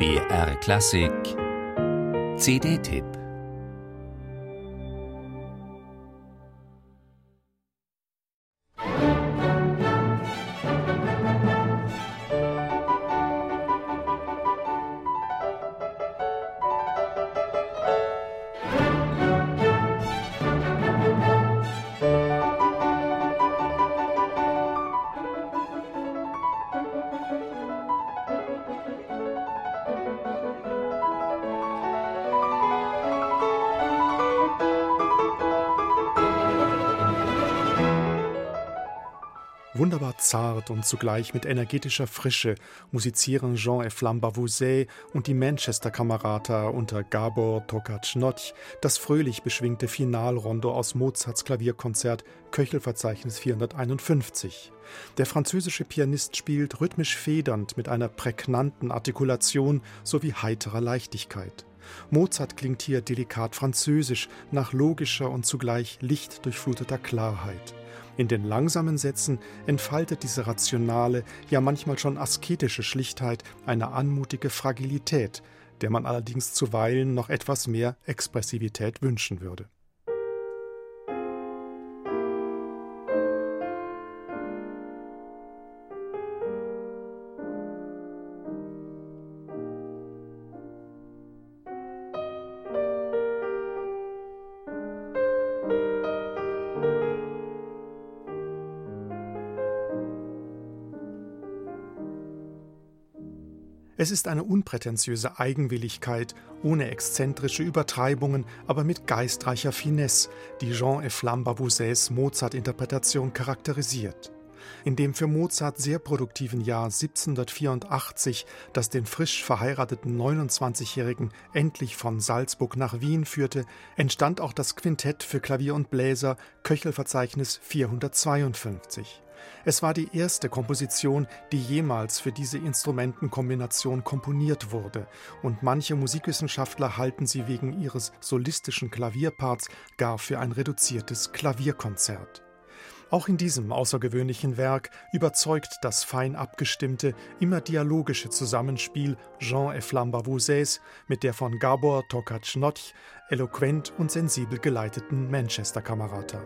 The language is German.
BR Klassik. CD-Tipp Wunderbar zart und zugleich mit energetischer Frische musizieren Jean et Flamme und die Manchester-Kamerata unter Gabor Tokac-Notch das fröhlich beschwingte Finalrondo aus Mozarts Klavierkonzert Köchelverzeichnis 451. Der französische Pianist spielt rhythmisch federnd mit einer prägnanten Artikulation sowie heiterer Leichtigkeit. Mozart klingt hier delikat französisch, nach logischer und zugleich lichtdurchfluteter Klarheit. In den langsamen Sätzen entfaltet diese rationale, ja manchmal schon asketische Schlichtheit eine anmutige Fragilität, der man allerdings zuweilen noch etwas mehr Expressivität wünschen würde. Es ist eine unprätentiöse Eigenwilligkeit, ohne exzentrische Übertreibungen, aber mit geistreicher Finesse, die Jean et Flamme Bavouzets Mozart-Interpretation charakterisiert. In dem für Mozart sehr produktiven Jahr 1784, das den frisch verheirateten 29-Jährigen endlich von Salzburg nach Wien führte, entstand auch das Quintett für Klavier und Bläser Köchelverzeichnis 452. Es war die erste Komposition, die jemals für diese Instrumentenkombination komponiert wurde, und manche Musikwissenschaftler halten sie wegen ihres solistischen Klavierparts gar für ein reduziertes Klavierkonzert. Auch in diesem außergewöhnlichen Werk überzeugt das fein abgestimmte, immer dialogische Zusammenspiel Jean et Flamme Bavouzets mit der von Gabor Tokac-Notch eloquent und sensibel geleiteten Manchester-Kamerata.